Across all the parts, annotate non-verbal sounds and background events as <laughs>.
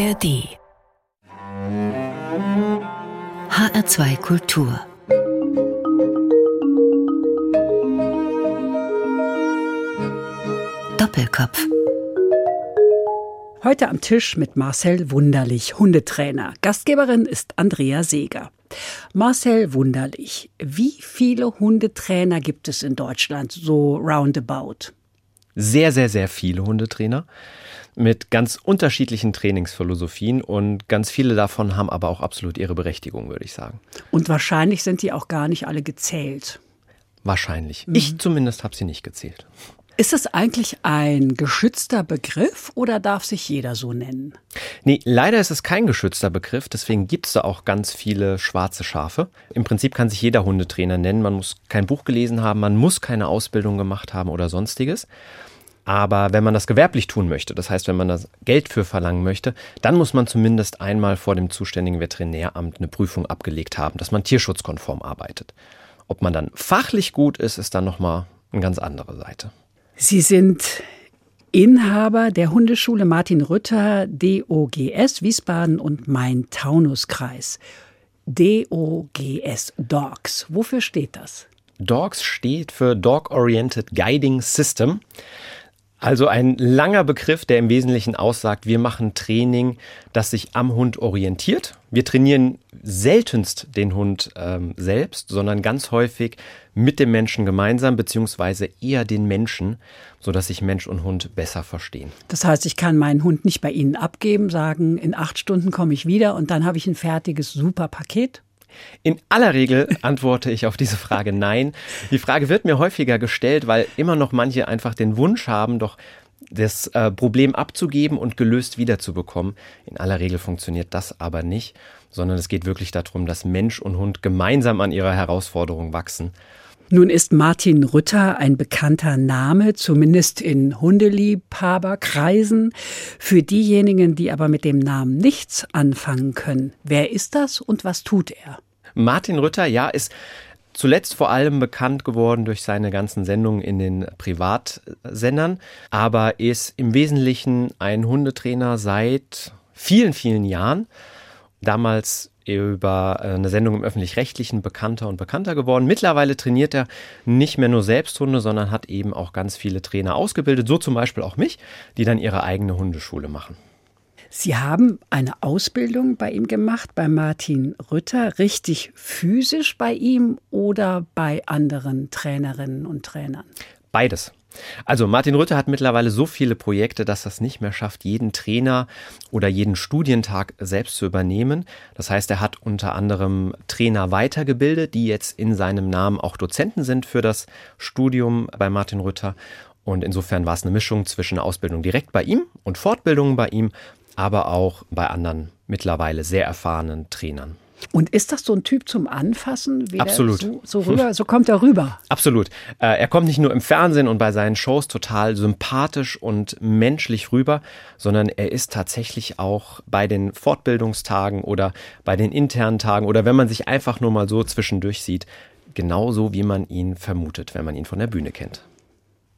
ARD HR2 Kultur Doppelkopf Heute am Tisch mit Marcel Wunderlich, Hundetrainer. Gastgeberin ist Andrea Seeger. Marcel Wunderlich, wie viele Hundetrainer gibt es in Deutschland, so roundabout? Sehr, sehr, sehr viele Hundetrainer mit ganz unterschiedlichen Trainingsphilosophien und ganz viele davon haben aber auch absolut ihre Berechtigung, würde ich sagen. Und wahrscheinlich sind die auch gar nicht alle gezählt. Wahrscheinlich. Mhm. Ich zumindest habe sie nicht gezählt. Ist es eigentlich ein geschützter Begriff oder darf sich jeder so nennen? Nee, leider ist es kein geschützter Begriff, deswegen gibt es da auch ganz viele schwarze Schafe. Im Prinzip kann sich jeder Hundetrainer nennen, man muss kein Buch gelesen haben, man muss keine Ausbildung gemacht haben oder sonstiges. Aber wenn man das gewerblich tun möchte, das heißt, wenn man das Geld für verlangen möchte, dann muss man zumindest einmal vor dem zuständigen Veterinäramt eine Prüfung abgelegt haben, dass man tierschutzkonform arbeitet. Ob man dann fachlich gut ist, ist dann nochmal eine ganz andere Seite. Sie sind Inhaber der Hundeschule Martin Rütter DOGS Wiesbaden und Main-Taunus-Kreis. DOGS Dogs. Wofür steht das? DOGS steht für Dog Oriented Guiding System. Also ein langer Begriff, der im Wesentlichen aussagt, wir machen Training, das sich am Hund orientiert. Wir trainieren seltenst den Hund ähm, selbst, sondern ganz häufig mit dem Menschen gemeinsam, beziehungsweise eher den Menschen, sodass sich Mensch und Hund besser verstehen. Das heißt, ich kann meinen Hund nicht bei Ihnen abgeben, sagen, in acht Stunden komme ich wieder und dann habe ich ein fertiges, super Paket? In aller Regel antworte ich auf diese Frage nein. Die Frage wird mir häufiger gestellt, weil immer noch manche einfach den Wunsch haben, doch das äh, Problem abzugeben und gelöst wiederzubekommen. In aller Regel funktioniert das aber nicht, sondern es geht wirklich darum, dass Mensch und Hund gemeinsam an ihrer Herausforderung wachsen. Nun ist Martin Rütter ein bekannter Name, zumindest in Hundeliebhaberkreisen. Für diejenigen, die aber mit dem Namen nichts anfangen können, wer ist das und was tut er? Martin Rütter, ja, ist zuletzt vor allem bekannt geworden durch seine ganzen Sendungen in den Privatsendern, aber ist im Wesentlichen ein Hundetrainer seit vielen, vielen Jahren. Damals über eine Sendung im öffentlich-rechtlichen bekannter und bekannter geworden. Mittlerweile trainiert er nicht mehr nur selbst Hunde, sondern hat eben auch ganz viele Trainer ausgebildet, so zum Beispiel auch mich, die dann ihre eigene Hundeschule machen. Sie haben eine Ausbildung bei ihm gemacht, bei Martin Rütter, richtig physisch bei ihm oder bei anderen Trainerinnen und Trainern? Beides. Also Martin Rütter hat mittlerweile so viele Projekte, dass es nicht mehr schafft, jeden Trainer oder jeden Studientag selbst zu übernehmen. Das heißt, er hat unter anderem Trainer weitergebildet, die jetzt in seinem Namen auch Dozenten sind für das Studium bei Martin Rütter. Und insofern war es eine Mischung zwischen Ausbildung direkt bei ihm und Fortbildungen bei ihm aber auch bei anderen mittlerweile sehr erfahrenen Trainern. Und ist das so ein Typ zum Anfassen? Wie Absolut. So, so, rüber, so kommt er rüber. <laughs> Absolut. Äh, er kommt nicht nur im Fernsehen und bei seinen Shows total sympathisch und menschlich rüber, sondern er ist tatsächlich auch bei den Fortbildungstagen oder bei den internen Tagen oder wenn man sich einfach nur mal so zwischendurch sieht, genauso wie man ihn vermutet, wenn man ihn von der Bühne kennt.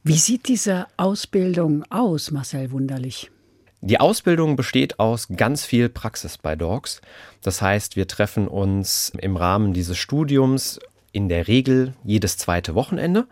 Wie sieht diese Ausbildung aus, Marcel Wunderlich? Die Ausbildung besteht aus ganz viel Praxis bei Dogs. Das heißt, wir treffen uns im Rahmen dieses Studiums in der Regel jedes zweite Wochenende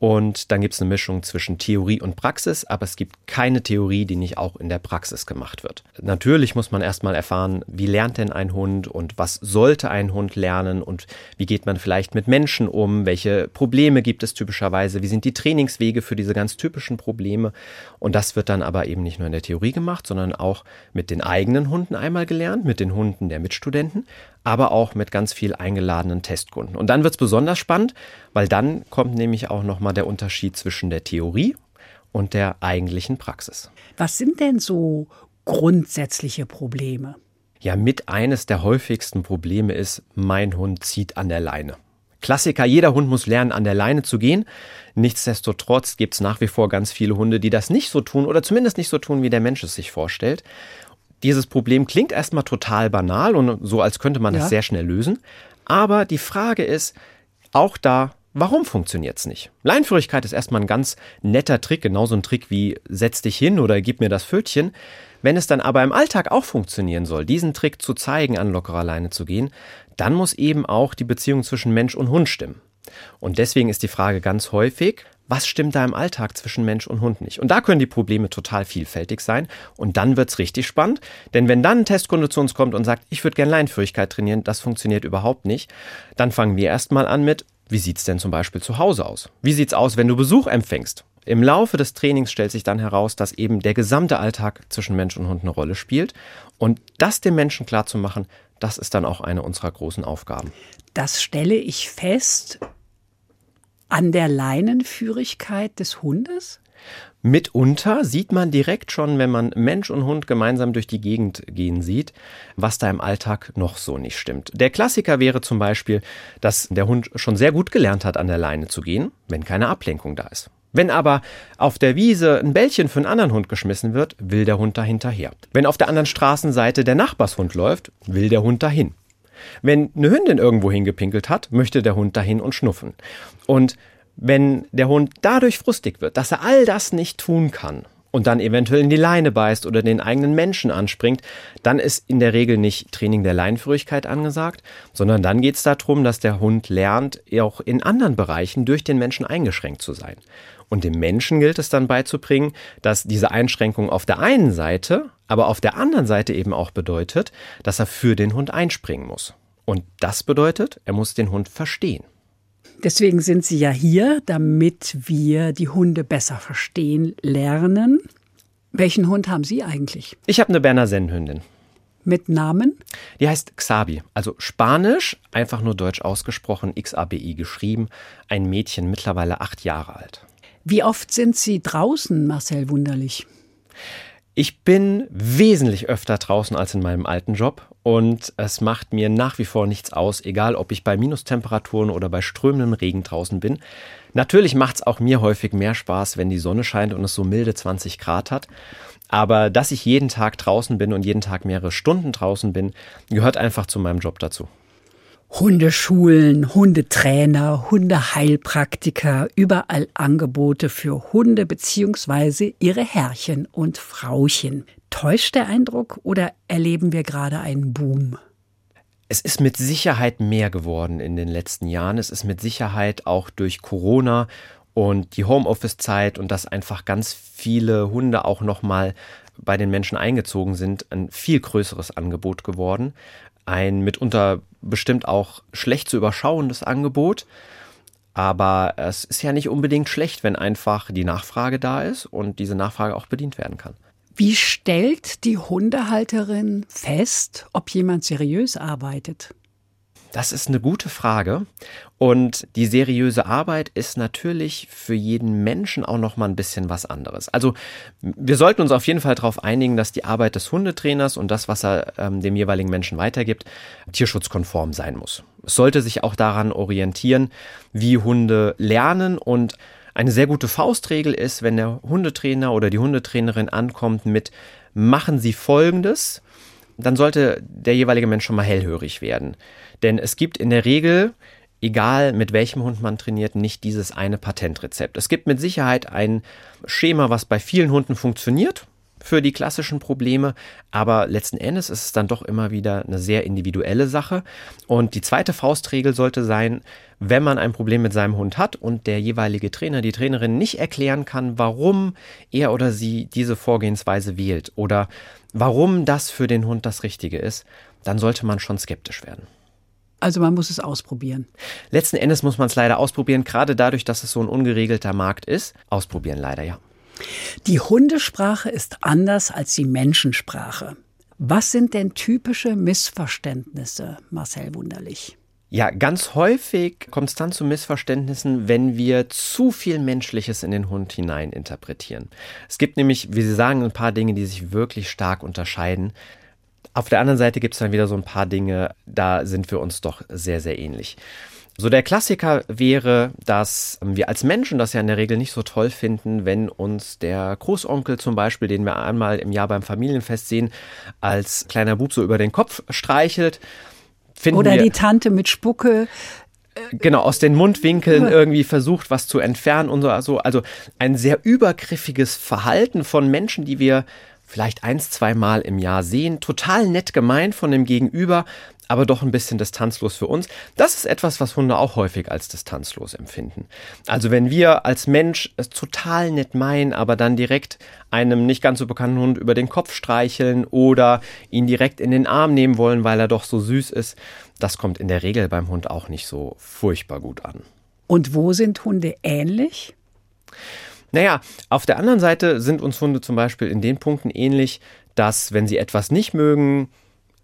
und dann gibt es eine Mischung zwischen Theorie und Praxis, aber es gibt keine Theorie, die nicht auch in der Praxis gemacht wird. Natürlich muss man erstmal erfahren, wie lernt denn ein Hund und was sollte ein Hund lernen und wie geht man vielleicht mit Menschen um, welche Probleme gibt es typischerweise, wie sind die Trainingswege für diese ganz typischen Probleme. Und das wird dann aber eben nicht nur in der Theorie gemacht, sondern auch mit den eigenen Hunden einmal gelernt, mit den Hunden der Mitstudenten, aber auch mit ganz viel eingeladenen Testkunden. Und dann wird es besonders spannend, weil dann kommt nämlich auch nochmal der Unterschied zwischen der Theorie und der eigentlichen Praxis. Was sind denn so grundsätzliche Probleme? Ja, mit eines der häufigsten Probleme ist, mein Hund zieht an der Leine. Klassiker, jeder Hund muss lernen, an der Leine zu gehen. Nichtsdestotrotz gibt es nach wie vor ganz viele Hunde, die das nicht so tun oder zumindest nicht so tun, wie der Mensch es sich vorstellt. Dieses Problem klingt erstmal total banal und so, als könnte man es ja. sehr schnell lösen. Aber die Frage ist, auch da Warum funktioniert es nicht? Leinführigkeit ist erstmal ein ganz netter Trick, genauso ein Trick wie setz dich hin oder gib mir das Pfötchen. Wenn es dann aber im Alltag auch funktionieren soll, diesen Trick zu zeigen, an lockerer Leine zu gehen, dann muss eben auch die Beziehung zwischen Mensch und Hund stimmen. Und deswegen ist die Frage ganz häufig, was stimmt da im Alltag zwischen Mensch und Hund nicht? Und da können die Probleme total vielfältig sein. Und dann wird es richtig spannend. Denn wenn dann ein Testkunde zu uns kommt und sagt, ich würde gerne Leinführigkeit trainieren, das funktioniert überhaupt nicht, dann fangen wir erstmal an mit, wie sieht es denn zum Beispiel zu Hause aus? Wie sieht es aus, wenn du Besuch empfängst? Im Laufe des Trainings stellt sich dann heraus, dass eben der gesamte Alltag zwischen Mensch und Hund eine Rolle spielt. Und das dem Menschen klarzumachen, das ist dann auch eine unserer großen Aufgaben. Das stelle ich fest an der Leinenführigkeit des Hundes? Mitunter sieht man direkt schon, wenn man Mensch und Hund gemeinsam durch die Gegend gehen sieht, was da im Alltag noch so nicht stimmt. Der Klassiker wäre zum Beispiel, dass der Hund schon sehr gut gelernt hat, an der Leine zu gehen, wenn keine Ablenkung da ist. Wenn aber auf der Wiese ein Bällchen für einen anderen Hund geschmissen wird, will der Hund dahinterher. Wenn auf der anderen Straßenseite der Nachbarshund läuft, will der Hund dahin. Wenn eine Hündin irgendwo hingepinkelt hat, möchte der Hund dahin und schnuffen. Und wenn der Hund dadurch frustig wird, dass er all das nicht tun kann und dann eventuell in die Leine beißt oder den eigenen Menschen anspringt, dann ist in der Regel nicht Training der Leinführigkeit angesagt, sondern dann geht es darum, dass der Hund lernt, auch in anderen Bereichen durch den Menschen eingeschränkt zu sein. Und dem Menschen gilt es dann beizubringen, dass diese Einschränkung auf der einen Seite, aber auf der anderen Seite eben auch bedeutet, dass er für den Hund einspringen muss. Und das bedeutet, er muss den Hund verstehen. Deswegen sind Sie ja hier, damit wir die Hunde besser verstehen lernen. Welchen Hund haben Sie eigentlich? Ich habe eine Berner Sennhündin. Mit Namen? Die heißt Xabi, also Spanisch, einfach nur deutsch ausgesprochen, XABI geschrieben. Ein Mädchen, mittlerweile acht Jahre alt. Wie oft sind Sie draußen, Marcel Wunderlich? Ich bin wesentlich öfter draußen als in meinem alten Job und es macht mir nach wie vor nichts aus, egal ob ich bei Minustemperaturen oder bei strömendem Regen draußen bin. Natürlich macht es auch mir häufig mehr Spaß, wenn die Sonne scheint und es so milde 20 Grad hat. Aber dass ich jeden Tag draußen bin und jeden Tag mehrere Stunden draußen bin, gehört einfach zu meinem Job dazu. Hundeschulen, Hundetrainer, Hundeheilpraktiker, überall Angebote für Hunde bzw. ihre Herrchen und Frauchen. Täuscht der Eindruck oder erleben wir gerade einen Boom? Es ist mit Sicherheit mehr geworden in den letzten Jahren. Es ist mit Sicherheit auch durch Corona und die Homeoffice-Zeit und dass einfach ganz viele Hunde auch nochmal bei den Menschen eingezogen sind, ein viel größeres Angebot geworden ein mitunter bestimmt auch schlecht zu überschauendes Angebot. Aber es ist ja nicht unbedingt schlecht, wenn einfach die Nachfrage da ist und diese Nachfrage auch bedient werden kann. Wie stellt die Hundehalterin fest, ob jemand seriös arbeitet? Das ist eine gute Frage. Und die seriöse Arbeit ist natürlich für jeden Menschen auch noch mal ein bisschen was anderes. Also wir sollten uns auf jeden Fall darauf einigen, dass die Arbeit des Hundetrainers und das, was er ähm, dem jeweiligen Menschen weitergibt, tierschutzkonform sein muss. Es sollte sich auch daran orientieren, wie Hunde lernen und eine sehr gute Faustregel ist, wenn der Hundetrainer oder die Hundetrainerin ankommt mit machen Sie Folgendes, dann sollte der jeweilige Mensch schon mal hellhörig werden. Denn es gibt in der Regel, egal mit welchem Hund man trainiert, nicht dieses eine Patentrezept. Es gibt mit Sicherheit ein Schema, was bei vielen Hunden funktioniert für die klassischen Probleme, aber letzten Endes ist es dann doch immer wieder eine sehr individuelle Sache. Und die zweite Faustregel sollte sein, wenn man ein Problem mit seinem Hund hat und der jeweilige Trainer, die Trainerin nicht erklären kann, warum er oder sie diese Vorgehensweise wählt oder warum das für den Hund das Richtige ist, dann sollte man schon skeptisch werden. Also man muss es ausprobieren. Letzten Endes muss man es leider ausprobieren, gerade dadurch, dass es so ein ungeregelter Markt ist. Ausprobieren leider, ja. Die Hundesprache ist anders als die Menschensprache. Was sind denn typische Missverständnisse, Marcel Wunderlich? Ja, ganz häufig kommt es dann zu Missverständnissen, wenn wir zu viel Menschliches in den Hund hinein interpretieren. Es gibt nämlich, wie Sie sagen, ein paar Dinge, die sich wirklich stark unterscheiden. Auf der anderen Seite gibt es dann wieder so ein paar Dinge, da sind wir uns doch sehr, sehr ähnlich. So der Klassiker wäre, dass wir als Menschen das ja in der Regel nicht so toll finden, wenn uns der Großonkel zum Beispiel, den wir einmal im Jahr beim Familienfest sehen, als kleiner Bub so über den Kopf streichelt. Finden Oder die Tante mit Spucke genau aus den Mundwinkeln <laughs> irgendwie versucht, was zu entfernen und so. Also, also ein sehr übergriffiges Verhalten von Menschen, die wir vielleicht eins, zweimal im Jahr sehen. Total nett gemeint von dem Gegenüber, aber doch ein bisschen distanzlos für uns. Das ist etwas, was Hunde auch häufig als distanzlos empfinden. Also wenn wir als Mensch es total nett meinen, aber dann direkt einem nicht ganz so bekannten Hund über den Kopf streicheln oder ihn direkt in den Arm nehmen wollen, weil er doch so süß ist, das kommt in der Regel beim Hund auch nicht so furchtbar gut an. Und wo sind Hunde ähnlich? Naja, auf der anderen Seite sind uns Hunde zum Beispiel in den Punkten ähnlich, dass wenn sie etwas nicht mögen,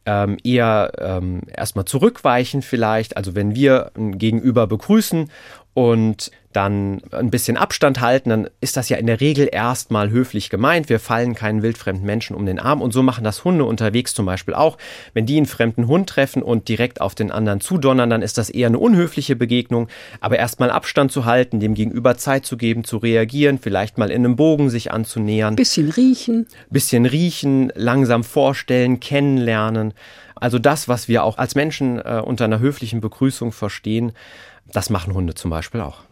ähm, eher ähm, erstmal zurückweichen vielleicht. Also wenn wir ein Gegenüber begrüßen und dann ein bisschen Abstand halten, dann ist das ja in der Regel erstmal höflich gemeint. Wir fallen keinen wildfremden Menschen um den Arm und so machen das Hunde unterwegs zum Beispiel auch. Wenn die einen fremden Hund treffen und direkt auf den anderen zudonnern, dann ist das eher eine unhöfliche Begegnung. Aber erstmal Abstand zu halten, dem Gegenüber Zeit zu geben, zu reagieren, vielleicht mal in einem Bogen sich anzunähern. Bisschen riechen. Bisschen riechen, langsam vorstellen, kennenlernen. Also das, was wir auch als Menschen äh, unter einer höflichen Begrüßung verstehen, das machen Hunde zum Beispiel auch.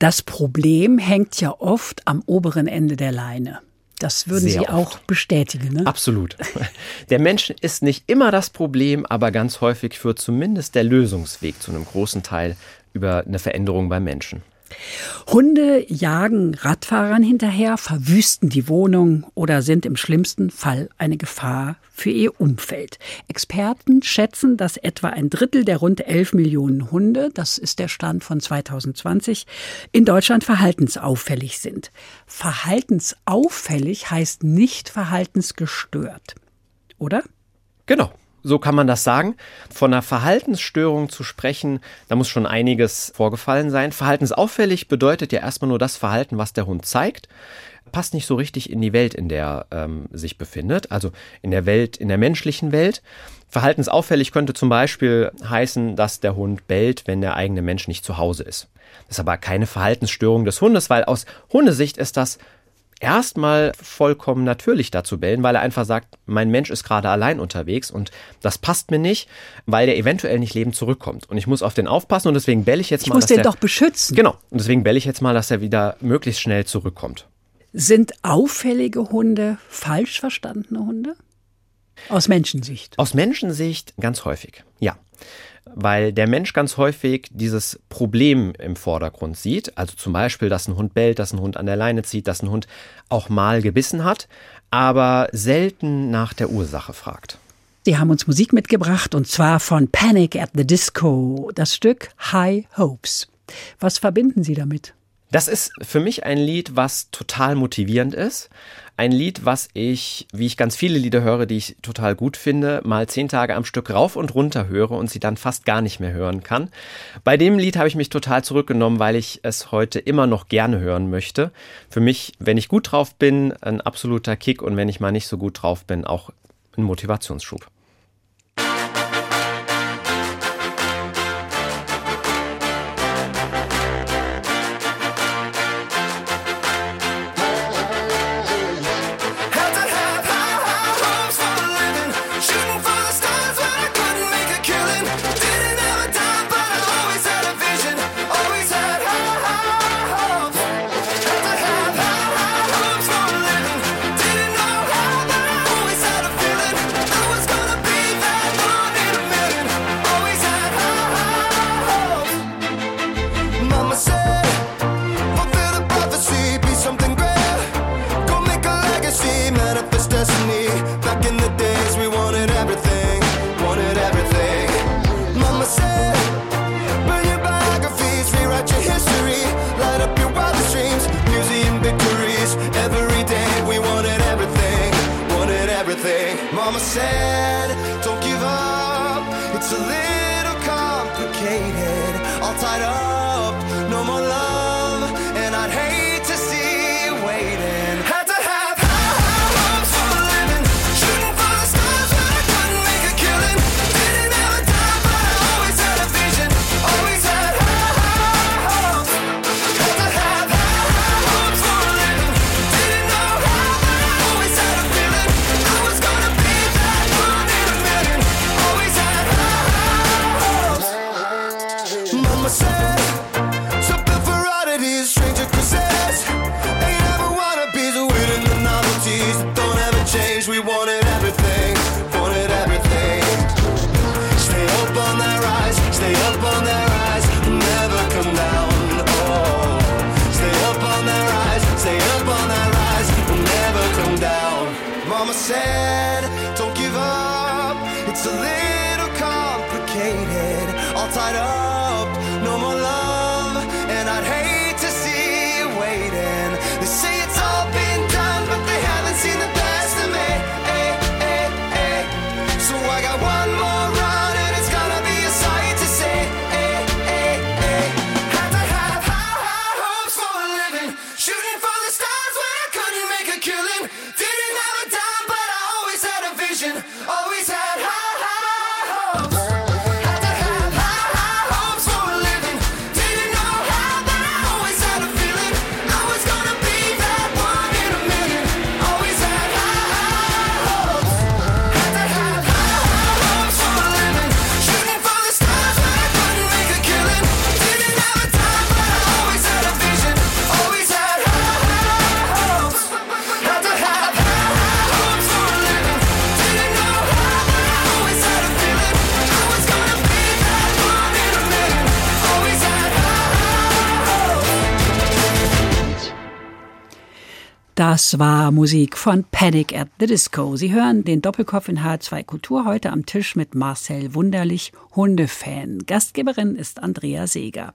Das Problem hängt ja oft am oberen Ende der Leine. Das würden Sehr Sie oft. auch bestätigen. Ne? Absolut. <laughs> Der Mensch ist nicht immer das Problem, aber ganz häufig führt zumindest der Lösungsweg zu einem großen Teil über eine Veränderung beim Menschen. Hunde jagen Radfahrern hinterher, verwüsten die Wohnung oder sind im schlimmsten Fall eine Gefahr für ihr Umfeld. Experten schätzen, dass etwa ein Drittel der rund 11 Millionen Hunde, das ist der Stand von 2020, in Deutschland verhaltensauffällig sind. Verhaltensauffällig heißt nicht verhaltensgestört, oder? Genau. So kann man das sagen. Von einer Verhaltensstörung zu sprechen, da muss schon einiges vorgefallen sein. Verhaltensauffällig bedeutet ja erstmal nur das Verhalten, was der Hund zeigt. Passt nicht so richtig in die Welt, in der ähm, sich befindet, also in der Welt, in der menschlichen Welt. Verhaltensauffällig könnte zum Beispiel heißen, dass der Hund bellt, wenn der eigene Mensch nicht zu Hause ist. Das ist aber keine Verhaltensstörung des Hundes, weil aus Hundesicht ist das erstmal vollkommen natürlich dazu bellen, weil er einfach sagt, mein Mensch ist gerade allein unterwegs und das passt mir nicht, weil der eventuell nicht lebend zurückkommt. Und ich muss auf den aufpassen und deswegen belle ich jetzt ich mal. Ich muss den doch beschützen. Genau. Und deswegen belle ich jetzt mal, dass er wieder möglichst schnell zurückkommt. Sind auffällige Hunde falsch verstandene Hunde? Aus Menschensicht. Aus Menschensicht ganz häufig, ja weil der Mensch ganz häufig dieses Problem im Vordergrund sieht. Also zum Beispiel, dass ein Hund bellt, dass ein Hund an der Leine zieht, dass ein Hund auch mal gebissen hat, aber selten nach der Ursache fragt. Sie haben uns Musik mitgebracht und zwar von Panic at the Disco, das Stück High Hopes. Was verbinden Sie damit? Das ist für mich ein Lied, was total motivierend ist. Ein Lied, was ich, wie ich ganz viele Lieder höre, die ich total gut finde, mal zehn Tage am Stück rauf und runter höre und sie dann fast gar nicht mehr hören kann. Bei dem Lied habe ich mich total zurückgenommen, weil ich es heute immer noch gerne hören möchte. Für mich, wenn ich gut drauf bin, ein absoluter Kick und wenn ich mal nicht so gut drauf bin, auch ein Motivationsschub. Das war Musik von Panic at the Disco. Sie hören den Doppelkopf in H2 Kultur heute am Tisch mit Marcel Wunderlich, Hundefan. Gastgeberin ist Andrea Seeger.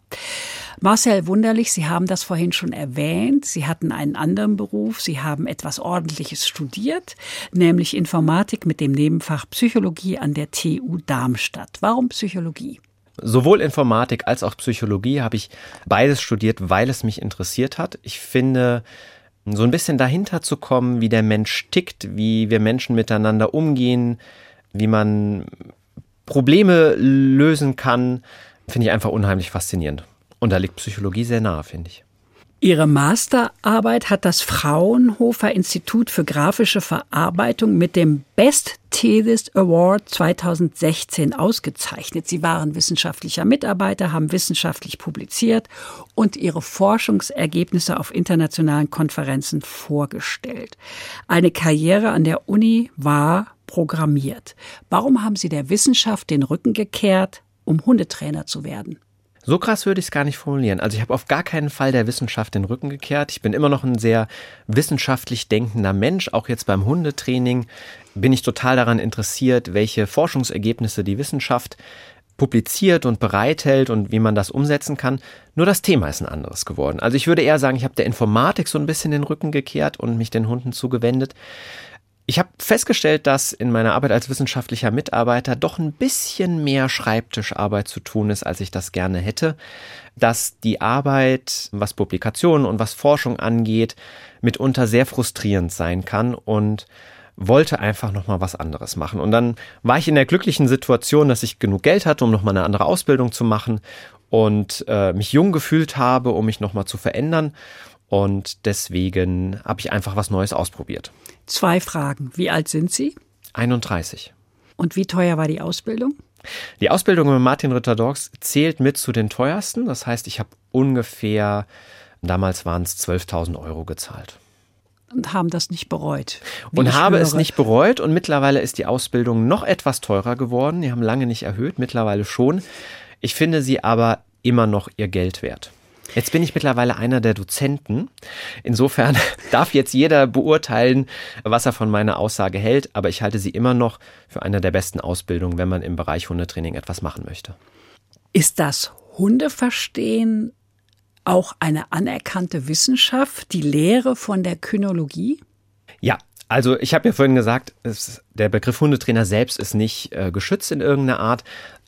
Marcel Wunderlich, Sie haben das vorhin schon erwähnt. Sie hatten einen anderen Beruf. Sie haben etwas Ordentliches studiert, nämlich Informatik mit dem Nebenfach Psychologie an der TU Darmstadt. Warum Psychologie? Sowohl Informatik als auch Psychologie habe ich beides studiert, weil es mich interessiert hat. Ich finde, so ein bisschen dahinter zu kommen, wie der Mensch tickt, wie wir Menschen miteinander umgehen, wie man Probleme lösen kann, finde ich einfach unheimlich faszinierend. Und da liegt Psychologie sehr nahe, finde ich. Ihre Masterarbeit hat das Fraunhofer Institut für grafische Verarbeitung mit dem Best Thesis Award 2016 ausgezeichnet. Sie waren wissenschaftlicher Mitarbeiter, haben wissenschaftlich publiziert und ihre Forschungsergebnisse auf internationalen Konferenzen vorgestellt. Eine Karriere an der Uni war programmiert. Warum haben Sie der Wissenschaft den Rücken gekehrt, um Hundetrainer zu werden? So krass würde ich es gar nicht formulieren. Also ich habe auf gar keinen Fall der Wissenschaft den Rücken gekehrt. Ich bin immer noch ein sehr wissenschaftlich denkender Mensch. Auch jetzt beim Hundetraining bin ich total daran interessiert, welche Forschungsergebnisse die Wissenschaft publiziert und bereithält und wie man das umsetzen kann. Nur das Thema ist ein anderes geworden. Also ich würde eher sagen, ich habe der Informatik so ein bisschen den Rücken gekehrt und mich den Hunden zugewendet. Ich habe festgestellt, dass in meiner Arbeit als wissenschaftlicher Mitarbeiter doch ein bisschen mehr Schreibtischarbeit zu tun ist, als ich das gerne hätte. Dass die Arbeit, was Publikationen und was Forschung angeht, mitunter sehr frustrierend sein kann und wollte einfach noch mal was anderes machen. Und dann war ich in der glücklichen Situation, dass ich genug Geld hatte, um noch mal eine andere Ausbildung zu machen und äh, mich jung gefühlt habe, um mich noch mal zu verändern. Und deswegen habe ich einfach was Neues ausprobiert. Zwei Fragen. Wie alt sind Sie? 31. Und wie teuer war die Ausbildung? Die Ausbildung bei Martin Ritter Dogs zählt mit zu den teuersten. Das heißt, ich habe ungefähr, damals waren es 12.000 Euro gezahlt. Und haben das nicht bereut. Und habe es höre. nicht bereut. Und mittlerweile ist die Ausbildung noch etwas teurer geworden. Die haben lange nicht erhöht, mittlerweile schon. Ich finde sie aber immer noch ihr Geld wert. Jetzt bin ich mittlerweile einer der Dozenten. Insofern <laughs> darf jetzt jeder beurteilen, was er von meiner Aussage hält, aber ich halte sie immer noch für eine der besten Ausbildungen, wenn man im Bereich Hundetraining etwas machen möchte. Ist das Hundeverstehen auch eine anerkannte Wissenschaft, die Lehre von der Kynologie? Ja, also ich habe ja vorhin gesagt, es, der Begriff Hundetrainer selbst ist nicht äh, geschützt in irgendeiner Art,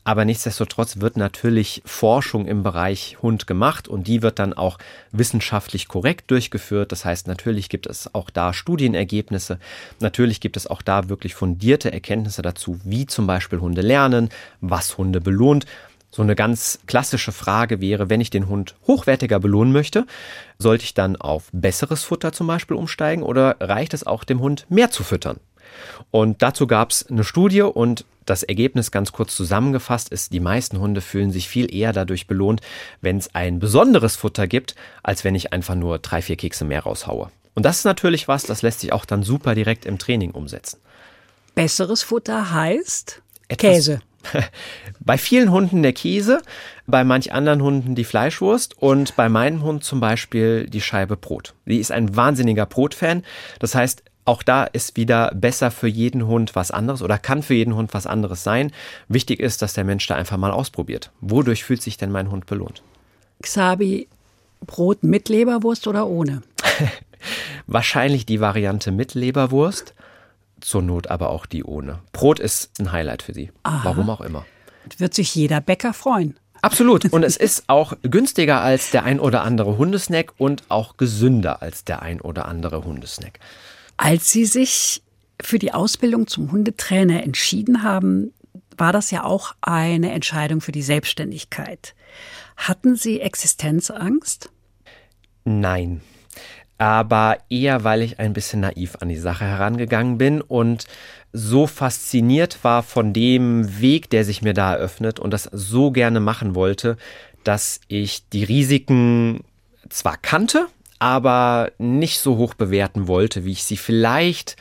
aber nichtsdestotrotz wird natürlich Forschung im Bereich Hund gemacht und die wird dann auch wissenschaftlich korrekt durchgeführt. Das heißt, natürlich gibt es auch da Studienergebnisse, natürlich gibt es auch da wirklich fundierte Erkenntnisse dazu, wie zum Beispiel Hunde lernen, was Hunde belohnt. So eine ganz klassische Frage wäre, wenn ich den Hund hochwertiger belohnen möchte, sollte ich dann auf besseres Futter zum Beispiel umsteigen oder reicht es auch dem Hund mehr zu füttern? Und dazu gab es eine Studie und das Ergebnis ganz kurz zusammengefasst ist, die meisten Hunde fühlen sich viel eher dadurch belohnt, wenn es ein besonderes Futter gibt, als wenn ich einfach nur drei, vier Kekse mehr raushaue. Und das ist natürlich was, das lässt sich auch dann super direkt im Training umsetzen. Besseres Futter heißt Etwas- Käse. <laughs> Bei vielen Hunden der Käse, bei manch anderen Hunden die Fleischwurst und bei meinem Hund zum Beispiel die Scheibe Brot. Die ist ein wahnsinniger Brotfan. Das heißt, Auch da ist wieder besser für jeden Hund was anderes oder kann für jeden Hund was anderes sein. Wichtig ist, dass der Mensch da einfach mal ausprobiert. Wodurch fühlt sich denn mein Hund belohnt? Xabi, Brot mit Leberwurst oder ohne? <laughs> Wahrscheinlich die Variante mit Leberwurst, zur Not aber auch die ohne. Brot ist ein Highlight für sie. Aha. Warum auch immer. Wird sich jeder Bäcker freuen. Absolut. Und es <laughs> ist auch günstiger als der ein oder andere Hundesnack und auch gesünder als der ein oder andere Hundesnack. Als Sie sich für die Ausbildung zum Hundetrainer entschieden haben, war das ja auch eine Entscheidung für die Selbstständigkeit. Hatten Sie Existenzangst? Nein. Aber eher, weil ich ein bisschen naiv an die Sache herangegangen bin und so fasziniert war von dem Weg, der sich mir da eröffnet und das so gerne machen wollte, dass ich die Risiken zwar kannte, aber nicht so hoch bewerten wollte, wie ich sie vielleicht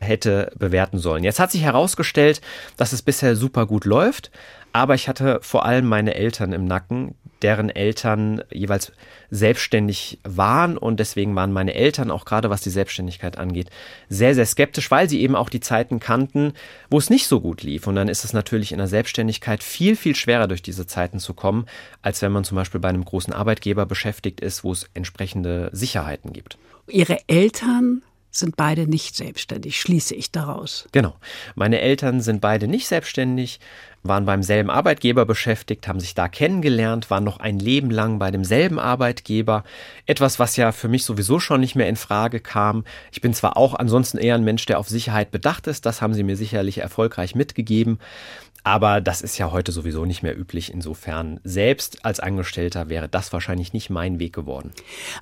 hätte bewerten sollen. Jetzt hat sich herausgestellt, dass es bisher super gut läuft, aber ich hatte vor allem meine Eltern im Nacken, deren Eltern jeweils selbstständig waren und deswegen waren meine Eltern auch gerade was die Selbstständigkeit angeht sehr, sehr skeptisch, weil sie eben auch die Zeiten kannten, wo es nicht so gut lief. Und dann ist es natürlich in der Selbstständigkeit viel, viel schwerer durch diese Zeiten zu kommen, als wenn man zum Beispiel bei einem großen Arbeitgeber beschäftigt ist, wo es entsprechende Sicherheiten gibt. Ihre Eltern sind beide nicht selbstständig, schließe ich daraus. Genau. Meine Eltern sind beide nicht selbstständig, waren beim selben Arbeitgeber beschäftigt, haben sich da kennengelernt, waren noch ein Leben lang bei demselben Arbeitgeber. Etwas, was ja für mich sowieso schon nicht mehr in Frage kam. Ich bin zwar auch ansonsten eher ein Mensch, der auf Sicherheit bedacht ist, das haben sie mir sicherlich erfolgreich mitgegeben. Aber das ist ja heute sowieso nicht mehr üblich. Insofern, selbst als Angestellter wäre das wahrscheinlich nicht mein Weg geworden.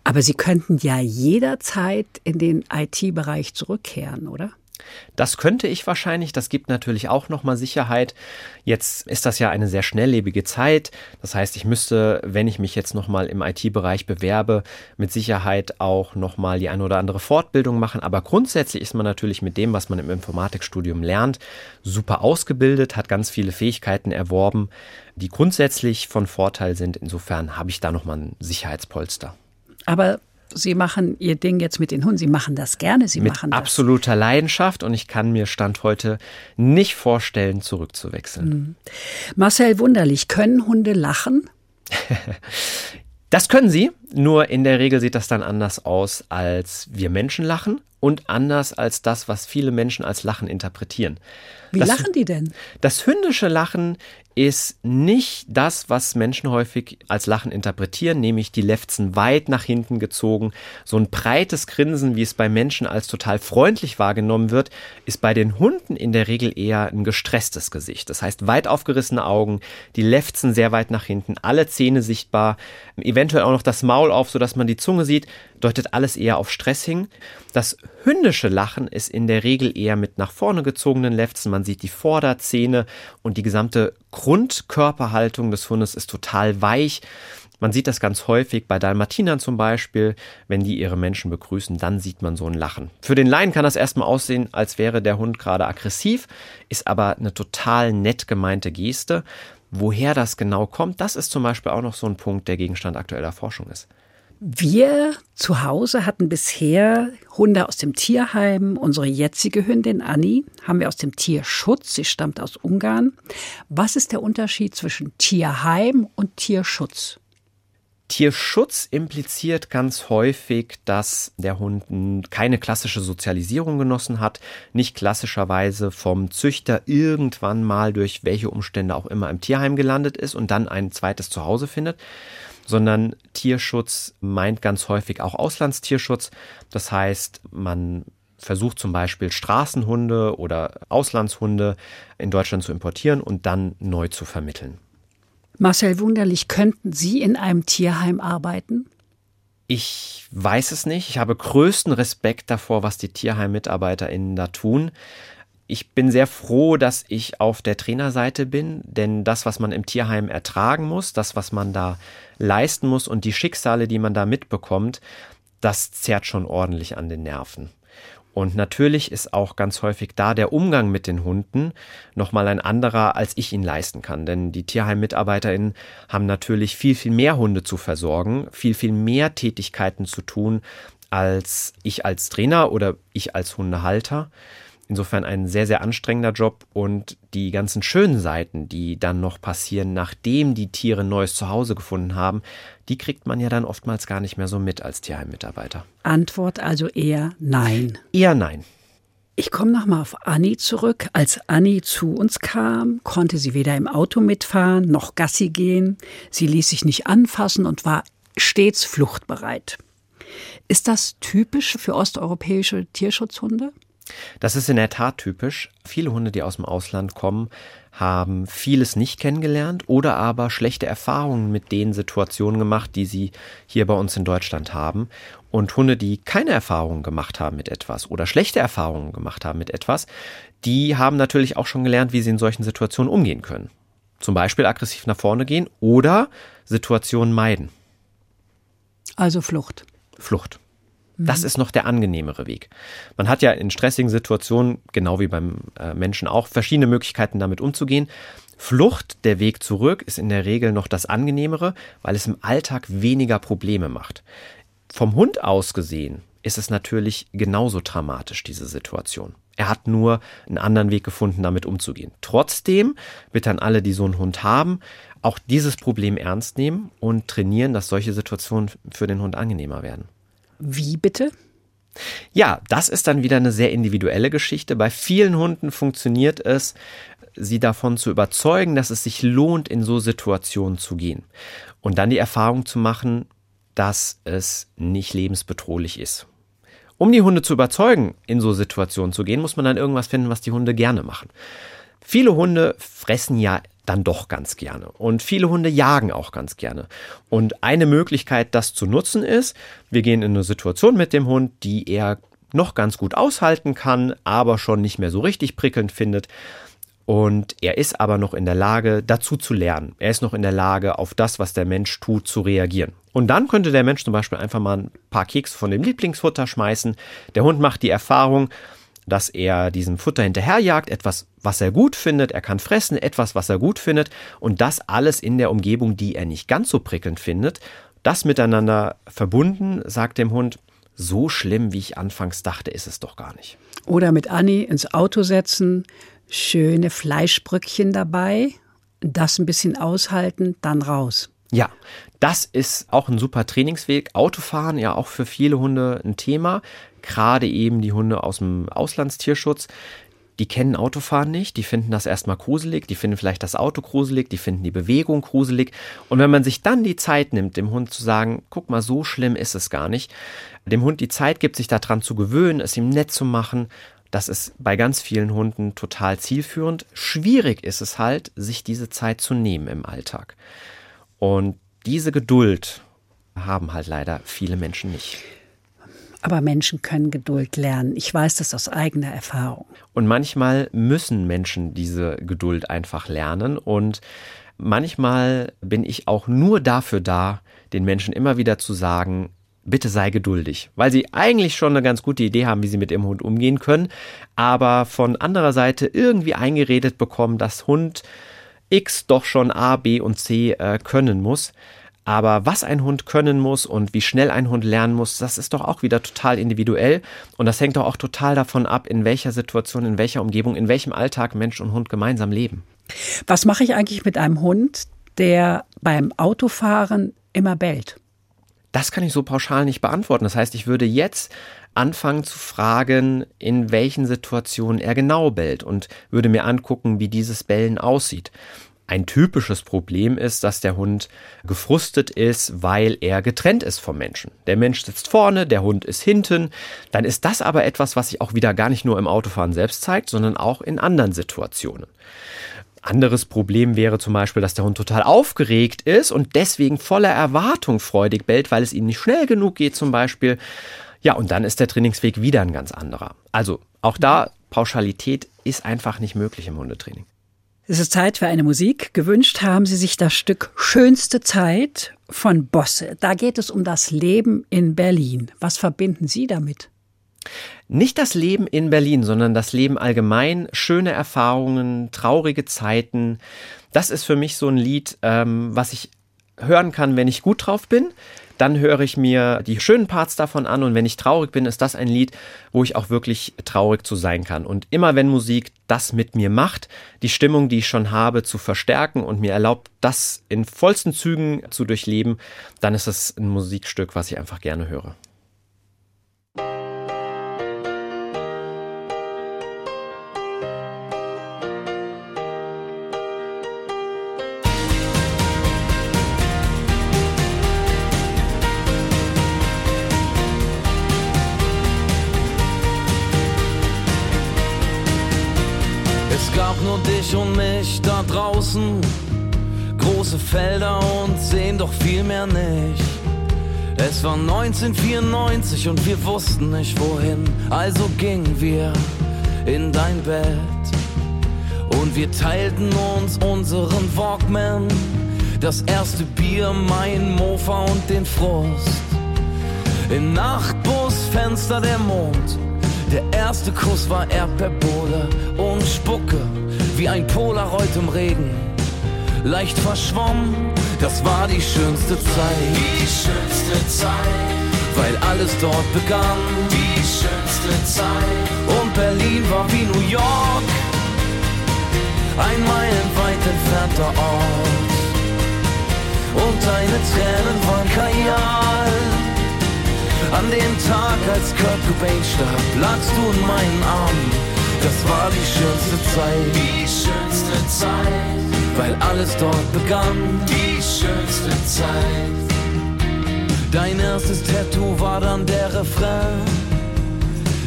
Aber Sie könnten ja jederzeit in den IT-Bereich zurückkehren, oder? Das könnte ich wahrscheinlich. Das gibt natürlich auch nochmal Sicherheit. Jetzt ist das ja eine sehr schnelllebige Zeit. Das heißt, ich müsste, wenn ich mich jetzt nochmal im IT-Bereich bewerbe, mit Sicherheit auch nochmal die eine oder andere Fortbildung machen. Aber grundsätzlich ist man natürlich mit dem, was man im Informatikstudium lernt, super ausgebildet, hat ganz viele Fähigkeiten erworben, die grundsätzlich von Vorteil sind. Insofern habe ich da nochmal ein Sicherheitspolster. Aber Sie machen Ihr Ding jetzt mit den Hunden. Sie machen das gerne. Sie mit machen das. absoluter Leidenschaft und ich kann mir Stand heute nicht vorstellen, zurückzuwechseln. Mhm. Marcel Wunderlich, können Hunde lachen? <laughs> Das können sie, nur in der Regel sieht das dann anders aus, als wir Menschen lachen und anders als das, was viele Menschen als Lachen interpretieren. Wie das, lachen die denn? Das hündische Lachen ist nicht das, was Menschen häufig als Lachen interpretieren, nämlich die Lefzen weit nach hinten gezogen. So ein breites Grinsen, wie es bei Menschen als total freundlich wahrgenommen wird, ist bei den Hunden in der Regel eher ein gestresstes Gesicht. Das heißt, weit aufgerissene Augen, die Lefzen sehr weit nach hinten, alle Zähne sichtbar, eventuell auch noch das Maul auf, sodass man die Zunge sieht, deutet alles eher auf Stress hin. Das hündische Lachen ist in der Regel eher mit nach vorne gezogenen Lefzen. Man sieht die Vorderzähne und die gesamte Grundkörperhaltung des Hundes ist total weich. Man sieht das ganz häufig bei Dalmatinern zum Beispiel, wenn die ihre Menschen begrüßen, dann sieht man so ein Lachen. Für den Laien kann das erstmal aussehen, als wäre der Hund gerade aggressiv, ist aber eine total nett gemeinte Geste. Woher das genau kommt, das ist zum Beispiel auch noch so ein Punkt, der Gegenstand aktueller Forschung ist. Wir zu Hause hatten bisher Hunde aus dem Tierheim. Unsere jetzige Hündin Annie haben wir aus dem Tierschutz. Sie stammt aus Ungarn. Was ist der Unterschied zwischen Tierheim und Tierschutz? Tierschutz impliziert ganz häufig, dass der Hund keine klassische Sozialisierung genossen hat, nicht klassischerweise vom Züchter irgendwann mal durch welche Umstände auch immer im Tierheim gelandet ist und dann ein zweites Zuhause findet, sondern Tierschutz meint ganz häufig auch Auslandstierschutz. Das heißt, man versucht zum Beispiel Straßenhunde oder Auslandshunde in Deutschland zu importieren und dann neu zu vermitteln. Marcel Wunderlich, könnten Sie in einem Tierheim arbeiten? Ich weiß es nicht. Ich habe größten Respekt davor, was die Tierheim-MitarbeiterInnen da tun. Ich bin sehr froh, dass ich auf der Trainerseite bin, denn das, was man im Tierheim ertragen muss, das, was man da leisten muss und die Schicksale, die man da mitbekommt, das zerrt schon ordentlich an den Nerven. Und natürlich ist auch ganz häufig da der Umgang mit den Hunden nochmal ein anderer, als ich ihn leisten kann. Denn die Tierheim-MitarbeiterInnen haben natürlich viel, viel mehr Hunde zu versorgen, viel, viel mehr Tätigkeiten zu tun, als ich als Trainer oder ich als Hundehalter. Insofern ein sehr, sehr anstrengender Job und die ganzen schönen Seiten, die dann noch passieren, nachdem die Tiere ein neues Zuhause gefunden haben, die kriegt man ja dann oftmals gar nicht mehr so mit als Tierheimmitarbeiter. Antwort also eher nein. Eher nein. Ich komme nochmal auf Anni zurück. Als Anni zu uns kam, konnte sie weder im Auto mitfahren noch Gassi gehen. Sie ließ sich nicht anfassen und war stets fluchtbereit. Ist das typisch für osteuropäische Tierschutzhunde? Das ist in der Tat typisch. Viele Hunde, die aus dem Ausland kommen, haben vieles nicht kennengelernt oder aber schlechte Erfahrungen mit den Situationen gemacht, die sie hier bei uns in Deutschland haben. Und Hunde, die keine Erfahrungen gemacht haben mit etwas oder schlechte Erfahrungen gemacht haben mit etwas, die haben natürlich auch schon gelernt, wie sie in solchen Situationen umgehen können. Zum Beispiel aggressiv nach vorne gehen oder Situationen meiden. Also Flucht. Flucht. Das ist noch der angenehmere Weg. Man hat ja in stressigen Situationen, genau wie beim äh, Menschen auch, verschiedene Möglichkeiten damit umzugehen. Flucht, der Weg zurück, ist in der Regel noch das angenehmere, weil es im Alltag weniger Probleme macht. Vom Hund aus gesehen ist es natürlich genauso dramatisch, diese Situation. Er hat nur einen anderen Weg gefunden, damit umzugehen. Trotzdem bitte an alle, die so einen Hund haben, auch dieses Problem ernst nehmen und trainieren, dass solche Situationen für den Hund angenehmer werden. Wie bitte? Ja, das ist dann wieder eine sehr individuelle Geschichte. Bei vielen Hunden funktioniert es, sie davon zu überzeugen, dass es sich lohnt, in so Situationen zu gehen. Und dann die Erfahrung zu machen, dass es nicht lebensbedrohlich ist. Um die Hunde zu überzeugen, in so Situationen zu gehen, muss man dann irgendwas finden, was die Hunde gerne machen. Viele Hunde fressen ja dann doch ganz gerne. Und viele Hunde jagen auch ganz gerne. Und eine Möglichkeit, das zu nutzen, ist, wir gehen in eine Situation mit dem Hund, die er noch ganz gut aushalten kann, aber schon nicht mehr so richtig prickelnd findet. Und er ist aber noch in der Lage, dazu zu lernen. Er ist noch in der Lage, auf das, was der Mensch tut, zu reagieren. Und dann könnte der Mensch zum Beispiel einfach mal ein paar Kekse von dem Lieblingsfutter schmeißen. Der Hund macht die Erfahrung, dass er diesem Futter hinterherjagt, etwas, was er gut findet, er kann fressen, etwas, was er gut findet und das alles in der Umgebung, die er nicht ganz so prickelnd findet. Das miteinander verbunden, sagt dem Hund, so schlimm, wie ich anfangs dachte, ist es doch gar nicht. Oder mit Anni ins Auto setzen, schöne Fleischbrückchen dabei, das ein bisschen aushalten, dann raus. Ja, das ist auch ein super Trainingsweg. Autofahren ja auch für viele Hunde ein Thema. Gerade eben die Hunde aus dem Auslandstierschutz. Die kennen Autofahren nicht, die finden das erstmal gruselig, die finden vielleicht das Auto gruselig, die finden die Bewegung gruselig. Und wenn man sich dann die Zeit nimmt, dem Hund zu sagen, guck mal, so schlimm ist es gar nicht, dem Hund die Zeit gibt, sich daran zu gewöhnen, es ihm nett zu machen, das ist bei ganz vielen Hunden total zielführend. Schwierig ist es halt, sich diese Zeit zu nehmen im Alltag. Und diese Geduld haben halt leider viele Menschen nicht. Aber Menschen können Geduld lernen. Ich weiß das aus eigener Erfahrung. Und manchmal müssen Menschen diese Geduld einfach lernen. Und manchmal bin ich auch nur dafür da, den Menschen immer wieder zu sagen, bitte sei geduldig, weil sie eigentlich schon eine ganz gute Idee haben, wie sie mit ihrem Hund umgehen können, aber von anderer Seite irgendwie eingeredet bekommen, dass Hund X doch schon A, B und C äh, können muss. Aber was ein Hund können muss und wie schnell ein Hund lernen muss, das ist doch auch wieder total individuell. Und das hängt doch auch total davon ab, in welcher Situation, in welcher Umgebung, in welchem Alltag Mensch und Hund gemeinsam leben. Was mache ich eigentlich mit einem Hund, der beim Autofahren immer bellt? Das kann ich so pauschal nicht beantworten. Das heißt, ich würde jetzt anfangen zu fragen, in welchen Situationen er genau bellt und würde mir angucken, wie dieses Bellen aussieht. Ein typisches Problem ist, dass der Hund gefrustet ist, weil er getrennt ist vom Menschen. Der Mensch sitzt vorne, der Hund ist hinten. Dann ist das aber etwas, was sich auch wieder gar nicht nur im Autofahren selbst zeigt, sondern auch in anderen Situationen. Anderes Problem wäre zum Beispiel, dass der Hund total aufgeregt ist und deswegen voller Erwartung freudig bellt, weil es ihm nicht schnell genug geht zum Beispiel. Ja, und dann ist der Trainingsweg wieder ein ganz anderer. Also auch da, Pauschalität ist einfach nicht möglich im Hundetraining. Es ist Zeit für eine Musik. Gewünscht haben Sie sich das Stück Schönste Zeit von Bosse. Da geht es um das Leben in Berlin. Was verbinden Sie damit? Nicht das Leben in Berlin, sondern das Leben allgemein, schöne Erfahrungen, traurige Zeiten. Das ist für mich so ein Lied, ähm, was ich hören kann, wenn ich gut drauf bin, dann höre ich mir die schönen Parts davon an und wenn ich traurig bin, ist das ein Lied, wo ich auch wirklich traurig zu sein kann. Und immer wenn Musik das mit mir macht, die Stimmung, die ich schon habe, zu verstärken und mir erlaubt, das in vollsten Zügen zu durchleben, dann ist es ein Musikstück, was ich einfach gerne höre. Dich und mich da draußen. Große Felder und sehen doch viel mehr nicht. Es war 1994 und wir wussten nicht wohin, also gingen wir in dein Bett. Und wir teilten uns unseren Walkman, das erste Bier, mein Mofa und den Frust. Im Nachtbusfenster der Mond, der erste Kuss war Erdbeerbohle und Spucke wie ein Polaroid im Regen. Leicht verschwommen, das war die schönste Zeit. Die schönste Zeit, weil alles dort begann. Die schönste Zeit, und Berlin war wie New York, ein meilenweit entfernter Ort. Und deine Tränen waren Kajal. An dem Tag, als Kurt Cobain starb, lagst du in meinen Armen das war die schönste Zeit. Die schönste Zeit. Weil alles dort begann. Die schönste Zeit. Dein erstes Tattoo war dann der Refrain.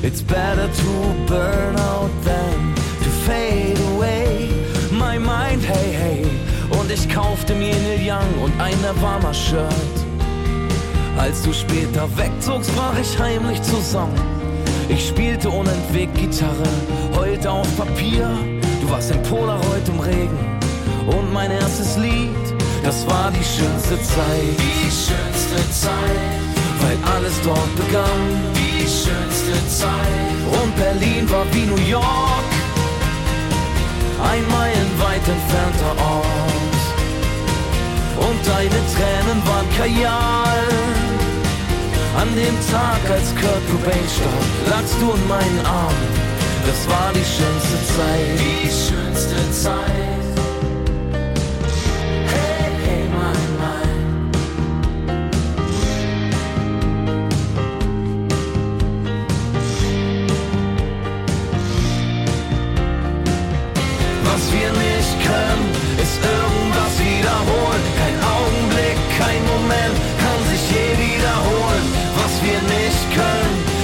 It's better to burn out than to fade away. My mind, hey, hey. Und ich kaufte mir Neil Young und ein Nirvana-Shirt. Als du später wegzogst, brach ich heimlich zusammen ich spielte unentwegt Gitarre, heulte auf Papier. Du warst ein Polaroid im Regen. Und mein erstes Lied, das war die schönste Zeit. Die schönste Zeit. Weil alles dort begann. Die schönste Zeit. Und Berlin war wie New York. Ein meilenweit entfernter Ort. Und deine Tränen waren Kajal. An dem Tag, als Kurt Cobain starb, lagst du in meinen Armen. Das war die schönste Zeit. Die schönste Zeit. Hey, hey, mein, mein. Was wir nicht können, ist irgendwas wiederholen. Kein Augenblick, kein Moment